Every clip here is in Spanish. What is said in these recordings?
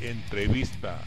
Entrevista.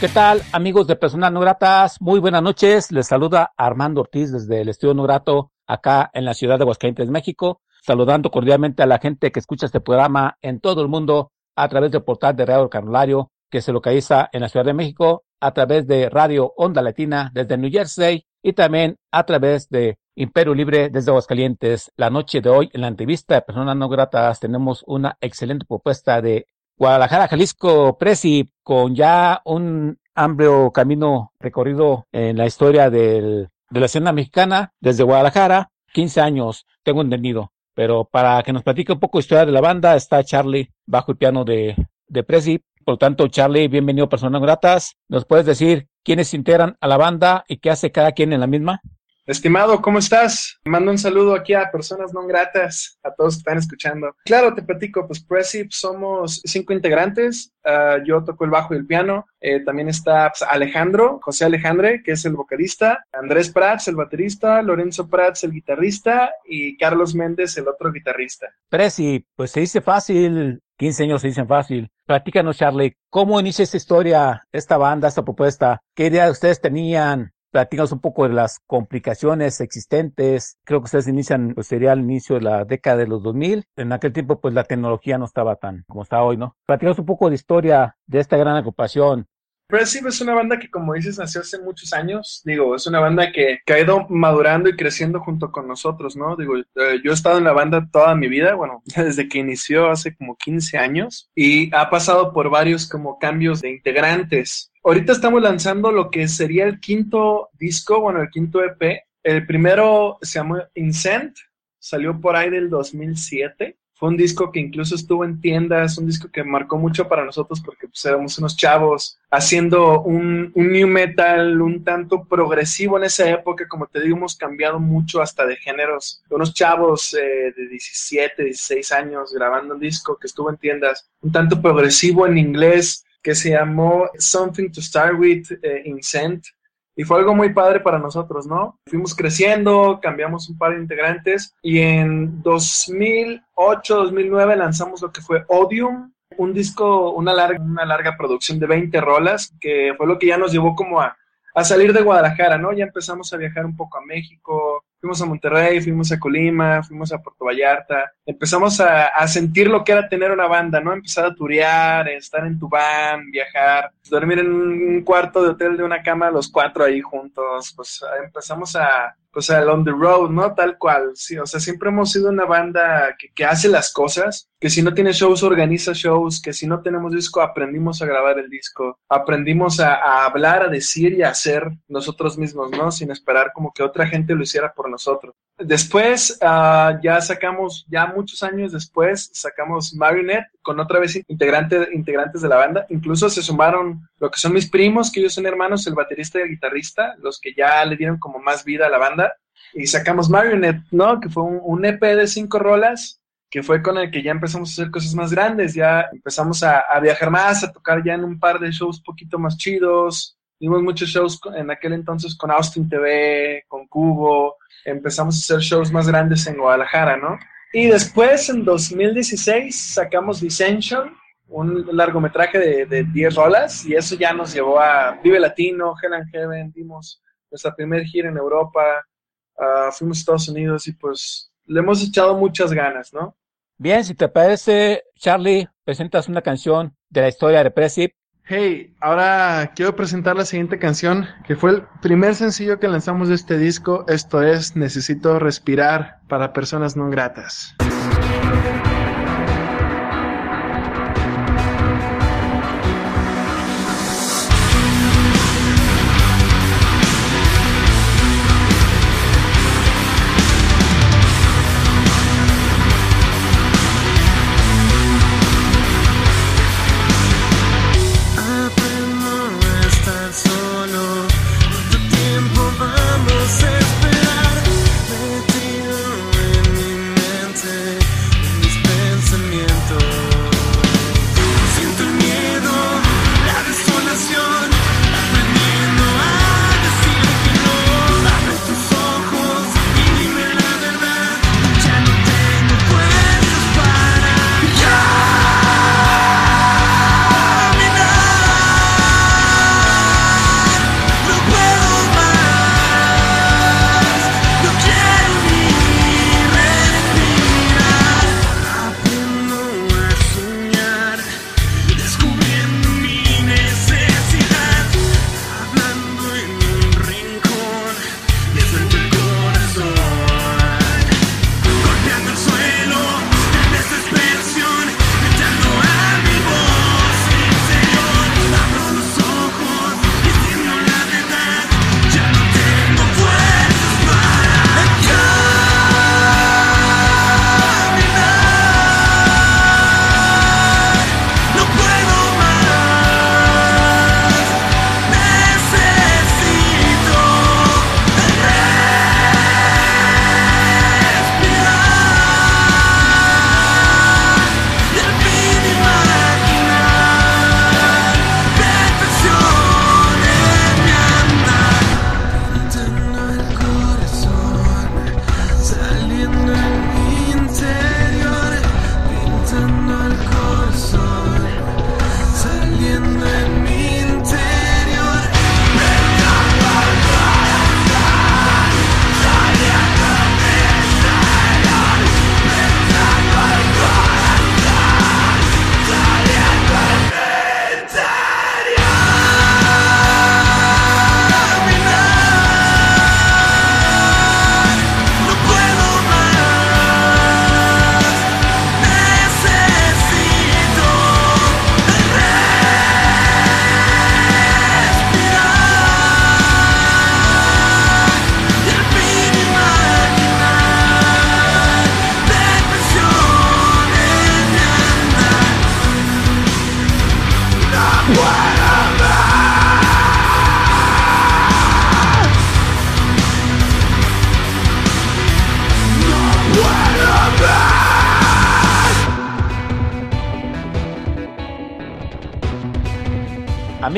¿Qué tal, amigos de Personas No Gratas? Muy buenas noches. Les saluda Armando Ortiz desde el Estudio No Grato, acá en la ciudad de Aguascalientes, México. Saludando cordialmente a la gente que escucha este programa en todo el mundo a través del portal de Radio Carnulario, que se localiza en la Ciudad de México, a través de Radio Onda Latina desde New Jersey y también a través de Imperio Libre desde Aguascalientes. La noche de hoy, en la entrevista de Personas No Gratas, tenemos una excelente propuesta de Guadalajara, Jalisco, Presi, con ya un amplio camino recorrido en la historia de la escena mexicana desde Guadalajara, 15 años, tengo entendido. Pero para que nos platique un poco de historia de la banda, está Charlie bajo el piano de, de Presi. Por lo tanto, Charlie, bienvenido a Personas Gratas. ¿Nos puedes decir quiénes integran a la banda y qué hace cada quien en la misma? Estimado, ¿cómo estás? Mando un saludo aquí a personas no gratas, a todos que están escuchando. Claro, te platico, pues Presip somos cinco integrantes. Uh, yo toco el bajo y el piano. Eh, también está pues, Alejandro, José Alejandre, que es el vocalista. Andrés Prats, el baterista. Lorenzo Prats, el guitarrista. Y Carlos Méndez, el otro guitarrista. Presi, pues se dice fácil, 15 años se dicen fácil. Platícanos, Charlie, ¿cómo inicia esta historia, esta banda, esta propuesta? ¿Qué idea ustedes tenían? Platícanos un poco de las complicaciones existentes. Creo que ustedes inician, pues sería al inicio de la década de los 2000. En aquel tiempo, pues la tecnología no estaba tan como está hoy, ¿no? Platícanos un poco de historia de esta gran agrupación. Pressive es una banda que, como dices, nació hace muchos años. Digo, es una banda que, que, ha ido madurando y creciendo junto con nosotros, ¿no? Digo, eh, yo he estado en la banda toda mi vida, bueno, desde que inició hace como 15 años y ha pasado por varios como cambios de integrantes. Ahorita estamos lanzando lo que sería el quinto disco, bueno, el quinto EP. El primero se llamó Incent, salió por ahí del 2007 fue un disco que incluso estuvo en tiendas, un disco que marcó mucho para nosotros porque pues, éramos unos chavos haciendo un, un, new metal un tanto progresivo en esa época, como te digo, hemos cambiado mucho hasta de géneros. Unos chavos eh, de 17, 16 años grabando un disco que estuvo en tiendas, un tanto progresivo en inglés que se llamó Something to Start With eh, Incent y fue algo muy padre para nosotros, ¿no? Fuimos creciendo, cambiamos un par de integrantes y en 2008, 2009 lanzamos lo que fue Odium, un disco, una larga, una larga producción de 20 rolas, que fue lo que ya nos llevó como a, a salir de Guadalajara, ¿no? Ya empezamos a viajar un poco a México, fuimos a Monterrey, fuimos a Colima, fuimos a Puerto Vallarta, empezamos a, a, sentir lo que era tener una banda, ¿no? Empezar a turear, estar en tu van, viajar, dormir en un cuarto de hotel de una cama los cuatro ahí juntos, pues empezamos a, pues al on the road, ¿no? Tal cual, sí, o sea, siempre hemos sido una banda que, que hace las cosas, que si no tiene shows, organiza shows, que si no tenemos disco, aprendimos a grabar el disco, aprendimos a, a hablar, a decir y a hacer nosotros mismos, ¿no? Sin esperar como que otra gente lo hiciera por nosotros. Después, uh, ya sacamos, ya muchos años después, sacamos Marionette con otra vez integrante, integrantes de la banda. Incluso se sumaron lo que son mis primos, que ellos son hermanos, el baterista y el guitarrista, los que ya le dieron como más vida a la banda. Y sacamos Marionette, ¿no? Que fue un, EP de cinco rolas, que fue con el que ya empezamos a hacer cosas más grandes, ya empezamos a, a viajar más, a tocar ya en un par de shows poquito más chidos. Dimos muchos shows en aquel entonces con Austin TV, con Cubo, empezamos a hacer shows más grandes en Guadalajara, ¿no? Y después, en 2016, sacamos Dissension, un largometraje de, de 10 rolas, y eso ya nos llevó a Vive Latino, Hell and Heaven, dimos nuestra primer gira en Europa, uh, fuimos a Estados Unidos y pues le hemos echado muchas ganas, ¿no? Bien, si te parece, Charlie, presentas una canción de la historia de Presip Hey, ahora quiero presentar la siguiente canción, que fue el primer sencillo que lanzamos de este disco. Esto es Necesito respirar para personas no gratas.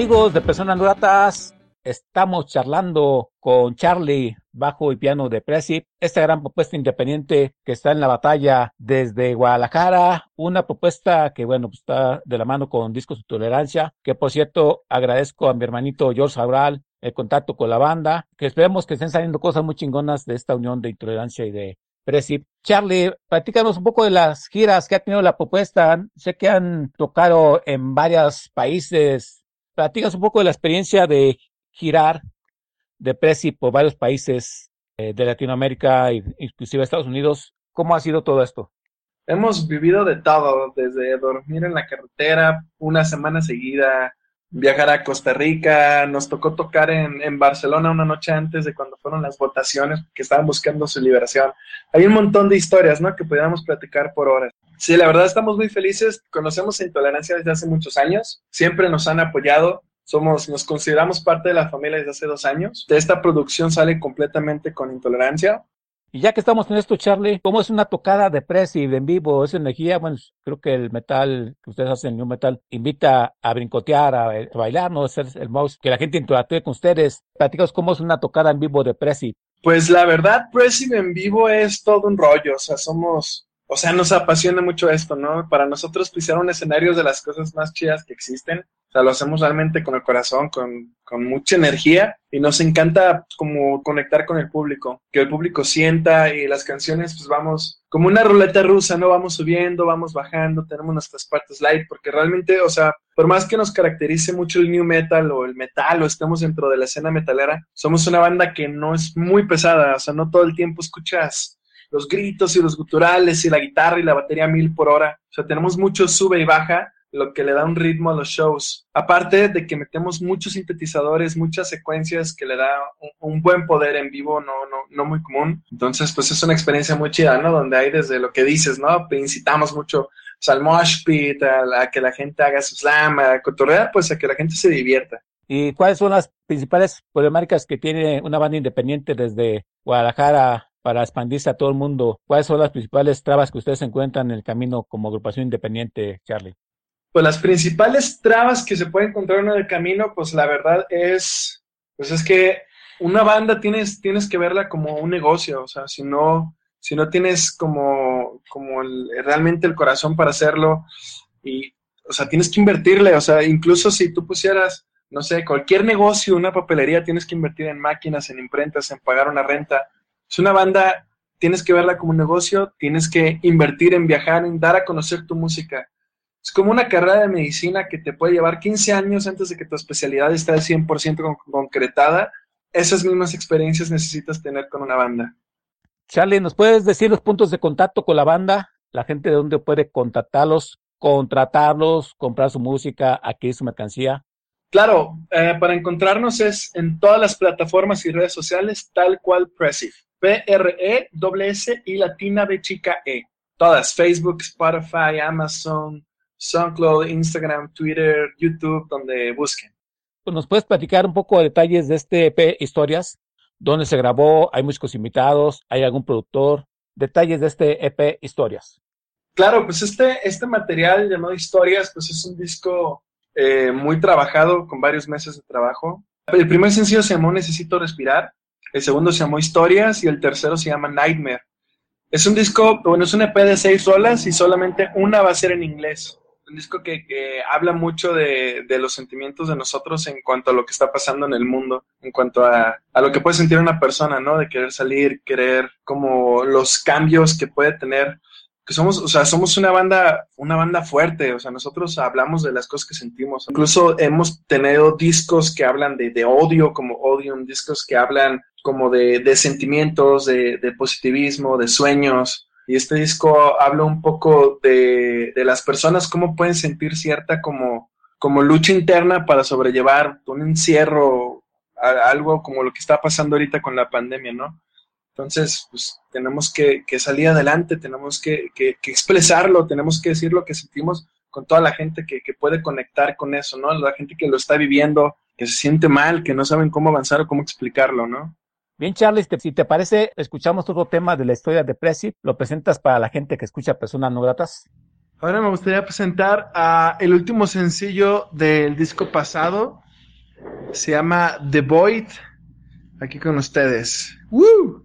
Amigos de Personas Gratas, estamos charlando con Charlie, bajo y piano de Presi, esta gran propuesta independiente que está en la batalla desde Guadalajara, una propuesta que, bueno, pues está de la mano con Discos de Tolerancia, que por cierto agradezco a mi hermanito George Aural el contacto con la banda, que esperemos que estén saliendo cosas muy chingonas de esta unión de intolerancia y de Presi. Charlie, platícanos un poco de las giras que ha tenido la propuesta. Sé que han tocado en varios países platicas un poco de la experiencia de girar de Prezi por varios países eh, de Latinoamérica inclusive Estados Unidos. ¿Cómo ha sido todo esto? Hemos vivido de todo, desde dormir en la carretera una semana seguida, viajar a Costa Rica, nos tocó tocar en, en, Barcelona una noche antes de cuando fueron las votaciones, que estaban buscando su liberación. Hay un montón de historias, ¿no? Que podríamos platicar por horas. Sí, la verdad estamos muy felices, conocemos Intolerancia desde hace muchos años, siempre nos han apoyado, somos, nos consideramos parte de la familia desde hace dos años. Esta producción sale completamente con Intolerancia. Y ya que estamos en esto, Charlie, ¿cómo es una tocada de y en vivo? ¿Es energía? Bueno, creo que el metal que ustedes hacen, New Metal, invita a brincotear, a, bailar, ¿no? Ser el mouse, que la gente interactúe con ustedes. Platícanos cómo es una tocada en vivo de Prezi. Pues la verdad, Prezi en vivo es todo un rollo, o sea, somos o sea, nos apasiona mucho esto, ¿no? Para nosotros pisar un escenario es de las cosas más chidas que existen. O sea, lo hacemos realmente con el corazón, con, con mucha energía y nos encanta como conectar con el público, que el público sienta y las canciones pues vamos como una ruleta rusa, ¿no? Vamos subiendo, vamos bajando, tenemos nuestras partes light, porque realmente, o sea, por más que nos caracterice mucho el new metal o el metal o estemos dentro de la escena metalera, somos una banda que no es muy pesada, o sea, no todo el tiempo escuchas los gritos y los guturales y la guitarra y la batería mil por hora. O sea, tenemos mucho sube y baja, lo que le da un ritmo a los shows. Aparte de que metemos muchos sintetizadores, muchas secuencias que le da un, buen poder en vivo, no, no, no muy común. Entonces, pues es una experiencia muy chida, ¿no? Donde hay desde lo que dices, ¿no? Incitamos mucho pues, al mosh pit, a, que la gente haga su slam, a cotorrear, pues a que la gente se divierta. ¿Y cuáles son las principales problemáticas que tiene una banda independiente desde Guadalajara para expandirse a todo el mundo, ¿cuáles son las principales trabas que ustedes encuentran en el camino como agrupación independiente, Charlie? Pues las principales trabas que se pueden encontrar en el camino, pues la verdad es, pues es que una banda tienes, tienes que verla como un negocio, o sea, si no, si no tienes como, como realmente el corazón para hacerlo y, o sea, tienes que invertirle, o sea, incluso si tú pusieras, no sé, cualquier negocio, una papelería, tienes que invertir en máquinas, en imprentas, en pagar una renta, es una banda, tienes que verla como un negocio, tienes que invertir en viajar, en dar a conocer tu música. Es como una carrera de medicina que te puede llevar 15 años antes de que tu especialidad esté al 100% concretada. Esas mismas experiencias necesitas tener con una banda. Charlie, ¿nos puedes decir los puntos de contacto con la banda? La gente de dónde puede contactarlos, contratarlos, comprar su música, adquirir su mercancía. Claro, eh, para encontrarnos es en todas las plataformas y redes sociales, tal cual Pressif. P-R-E-S y latina B chica E. Todas, Facebook, Spotify, Amazon, SoundCloud, Instagram, Twitter, YouTube, donde busquen. Pues, ¿Nos puedes platicar un poco de detalles de este EP Historias? ¿Dónde se grabó? ¿Hay músicos invitados? ¿Hay algún productor? Detalles de este EP Historias. Claro, pues este, este material llamado Historias, pues es un disco eh, muy trabajado, con varios meses de trabajo. El primer sencillo se llamó Necesito Respirar el segundo se llamó Historias y el tercero se llama Nightmare. Es un disco, bueno, es un EP de seis rolas y solamente una va a ser en inglés. Un disco que, habla mucho de, los sentimientos de nosotros en cuanto a lo que está pasando en el mundo, en cuanto a, a lo que puede sentir una persona, ¿no? De querer salir, querer como los cambios que puede tener somos, o sea, somos una banda, una banda fuerte, o sea, nosotros hablamos de las cosas que sentimos. Incluso hemos tenido discos que hablan de, de odio, como Odium, discos que hablan como de, de sentimientos, de, de, positivismo, de sueños. Y este disco habla un poco de, de las personas, cómo pueden sentir cierta como, como lucha interna para sobrellevar un encierro, algo como lo que está pasando ahorita con la pandemia, ¿no? Entonces, pues tenemos que, salir adelante, tenemos que, expresarlo, tenemos que decir lo que sentimos con toda la gente que, que puede conectar con eso, ¿no? La gente que lo está viviendo, que se siente mal, que no saben cómo avanzar o cómo explicarlo, ¿no? Bien, Charlie, si te parece, escuchamos otro tema de la historia de Prezi. ¿Lo presentas para la gente que escucha Personas No Gratas? Ahora me gustaría presentar a el último sencillo del disco pasado. Se llama The Void. Aquí con ustedes. ¡Woo!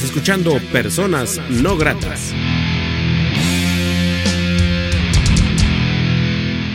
escuchando Personas No Gratas.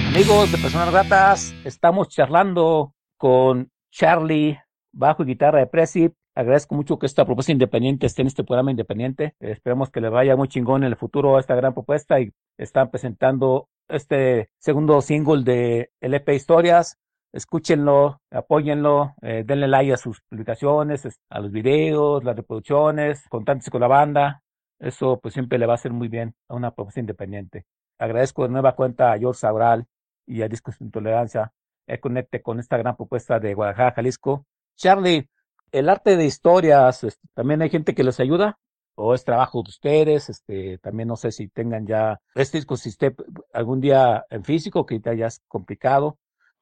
Amigos de Personas Gratas, estamos charlando con Charlie, bajo y guitarra de Prezi. Agradezco mucho que esta propuesta independiente esté en este programa independiente. Esperemos que le vaya muy chingón en el futuro a esta gran propuesta y están presentando este segundo single de LP Historias escúchenlo, apóyenlo, eh, denle like a sus publicaciones, a los videos, las reproducciones, contáctense con la banda. Eso pues siempre le va a hacer muy bien a una propuesta independiente. Agradezco de nueva cuenta a George Saural y a Discos Sin Tolerancia. Eh, conecte con esta gran propuesta de Guadalajara, Jalisco. Charlie, el arte de historias, este, también hay gente que les ayuda o es trabajo de ustedes, este, también no sé si tengan ya este disco, si esté algún día en físico, que ya es complicado,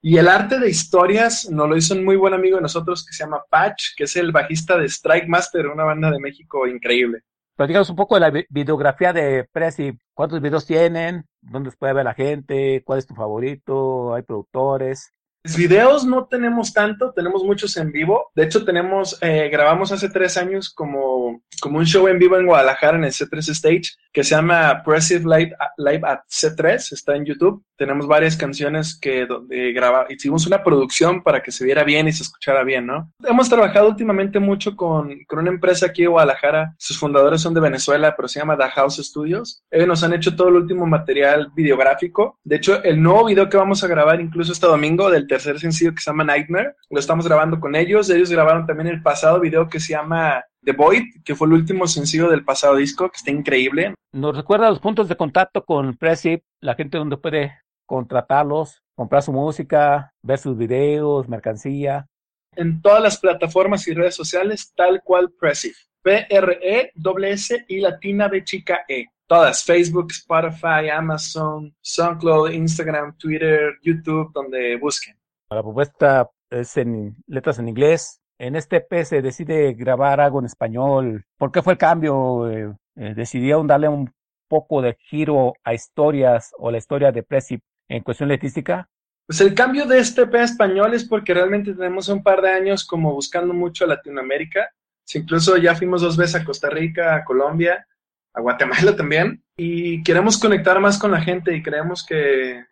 y el arte de historias nos lo hizo un muy buen amigo de nosotros que se llama Patch, que es el bajista de Strike Master, una banda de México increíble. Platícanos un poco de la videografía de Prezi. ¿Cuántos videos tienen? ¿Dónde puede ver la gente? ¿Cuál es tu favorito? ¿Hay productores? Videos no tenemos tanto, tenemos muchos en vivo. De hecho, tenemos, eh, grabamos hace tres años como, como un show en vivo en Guadalajara en el C3 Stage que se llama Pressive Live, Live at C3, está en YouTube. Tenemos varias canciones que donde graba, hicimos una producción para que se viera bien y se escuchara bien, ¿no? Hemos trabajado últimamente mucho con, con una empresa aquí en Guadalajara. Sus fundadores son de Venezuela, pero se llama The House Studios. Ellos nos han hecho todo el último material videográfico. De hecho, el nuevo video que vamos a grabar incluso este domingo del tercer sencillo que se llama Nightmare. Lo estamos grabando con ellos. Ellos grabaron también el pasado video que se llama The Void, que fue el último sencillo del pasado disco, que está increíble. Nos recuerda los puntos de contacto con Pressip, la gente donde puede contratarlos, comprar su música, ver sus videos, mercancía. En todas las plataformas y redes sociales, tal cual Pressip. P-R-E-S y latina de chica E. Todas, Facebook, Spotify, Amazon, SoundCloud, Instagram, Twitter, YouTube, donde busquen. La propuesta es en letras en inglés. En este EP se decide grabar algo en español. ¿Por qué fue el cambio? Eh, eh, ¿Decidieron darle un poco de giro a historias o la historia de Prezi en cuestión letística? Pues el cambio de este EP español es porque realmente tenemos un par de años como buscando mucho a Latinoamérica. Incluso ya fuimos dos veces a Costa Rica, a Colombia, a Guatemala también, y queremos conectar más con la gente y creemos que,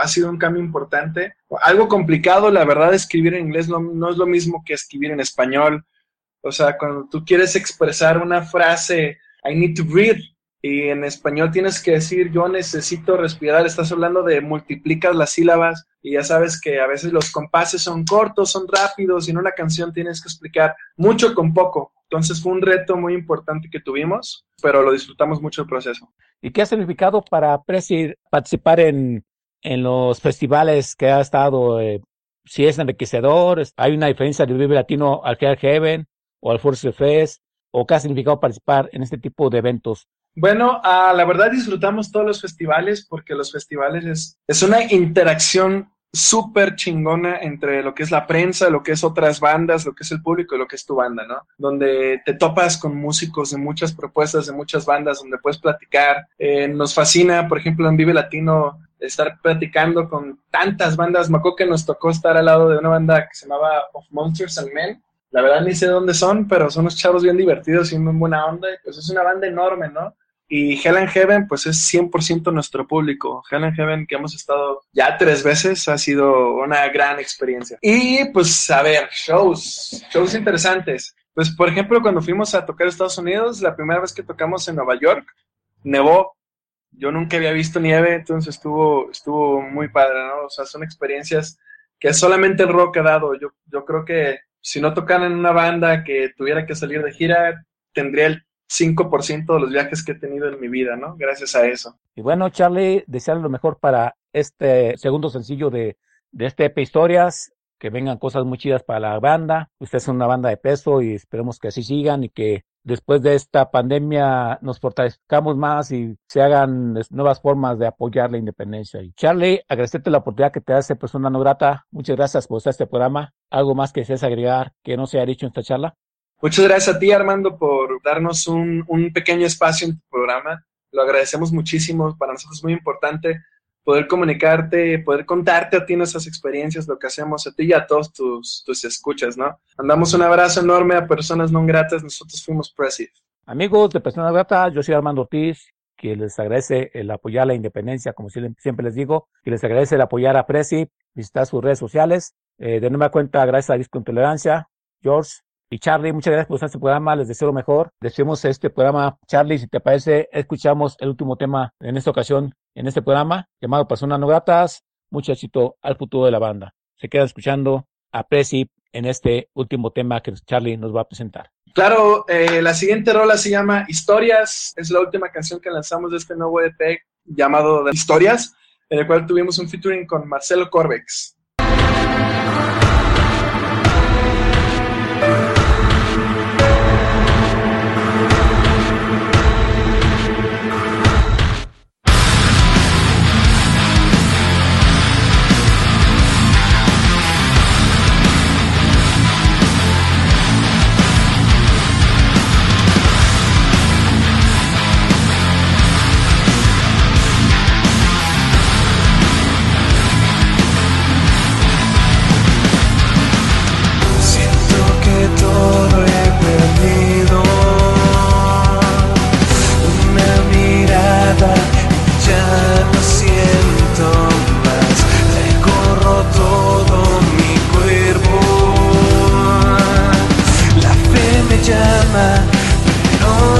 ha sido un cambio importante. Algo complicado, la verdad, escribir en inglés no, es lo mismo que escribir en español. O sea, cuando tú quieres expresar una frase, I need to breathe, y en español tienes que decir yo necesito respirar, estás hablando de multiplicas las sílabas y ya sabes que a veces los compases son cortos, son rápidos y en una canción tienes que explicar mucho con poco. Entonces fue un reto muy importante que tuvimos, pero lo disfrutamos mucho el proceso. ¿Y qué ha significado para Presi participar en, en los festivales que ha estado? Eh, si es enriquecedor, hay una diferencia del Vive Latino al Fair Heaven o al Force Fest, o qué ha significado participar en este tipo de eventos. Bueno, ah, la verdad disfrutamos todos los festivales porque los festivales es, es una interacción súper chingona entre lo que es la prensa, lo que es otras bandas, lo que es el público y lo que es tu banda, ¿no? Donde te topas con músicos de muchas propuestas, de muchas bandas, donde puedes platicar. Eh, nos fascina, por ejemplo, en Vive Latino, estar platicando con tantas bandas. Me acuerdo que nos tocó estar al lado de una banda que se llamaba Of Monsters and Men, la verdad ni sé dónde son, pero son unos chavos bien divertidos y muy buena onda. Pues es una banda enorme, ¿no? Y Helen Heaven, pues es 100% nuestro público. Helen Heaven, que hemos estado ya tres veces, ha sido una gran experiencia. Y pues, a ver, shows, shows interesantes. Pues, por ejemplo, cuando fuimos a tocar Estados Unidos, la primera vez que tocamos en Nueva York, nevó. Yo nunca había visto nieve, entonces estuvo, estuvo muy padre, ¿no? O sea, son experiencias que solamente el rock ha dado. Yo, yo creo que si no tocaran en una banda que tuviera que salir de gira, tendría el 5% de los viajes que he tenido en mi vida, ¿no? Gracias a eso. Y bueno, Charlie, desearle lo mejor para este segundo sencillo de, este EP Historias, que vengan cosas muy chidas para la banda. Ustedes son una banda de peso y esperemos que así sigan y que después de esta pandemia nos fortalezcamos más y se hagan nuevas formas de apoyar la independencia. Y Charlie, agradecerte la oportunidad que te hace persona no grata. Muchas gracias por este programa. ¿Algo más que desees agregar que no se haya dicho en esta charla? Muchas gracias a ti, Armando, por darnos un, pequeño espacio en tu programa. Lo agradecemos muchísimo. Para nosotros es muy importante poder comunicarte, poder contarte a ti nuestras experiencias, lo que hacemos a ti y a todos tus, tus escuchas, ¿no? Mandamos un abrazo enorme a personas no gratas. Nosotros fuimos Presiv. Amigos de Personas Gratas, yo soy Armando Ortiz, que les agradece el apoyar la independencia, como siempre les digo, que les agradece el apoyar a Presi, visitar sus redes sociales. Eh, de nueva cuenta, gracias a Disco Intolerancia, George, y Charlie, muchas gracias por este programa, les deseo lo mejor. Deseamos este programa. Charlie, si te parece, escuchamos el último tema en esta ocasión, en este programa, llamado Personas No Gratas. Mucho al futuro de la banda. Se quedan escuchando a Presi en este último tema que Charlie nos va a presentar. Claro, eh, la siguiente rola se llama Historias. Es la última canción que lanzamos de este nuevo EP llamado Historias, en el cual tuvimos un featuring con Marcelo Corbex.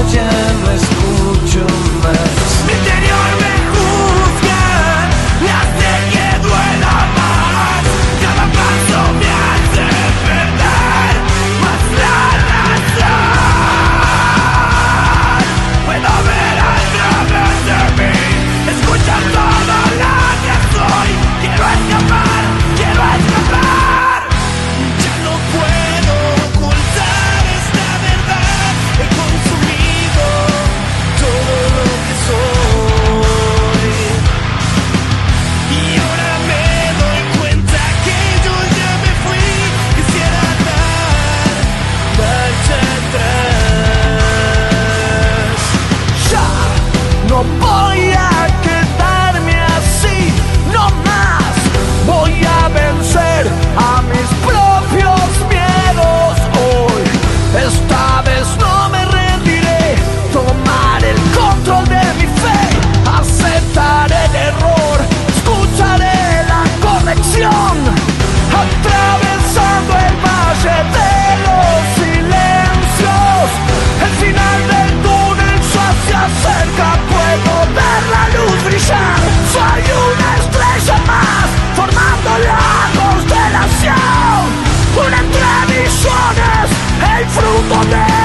这 ilusiones, el fruto de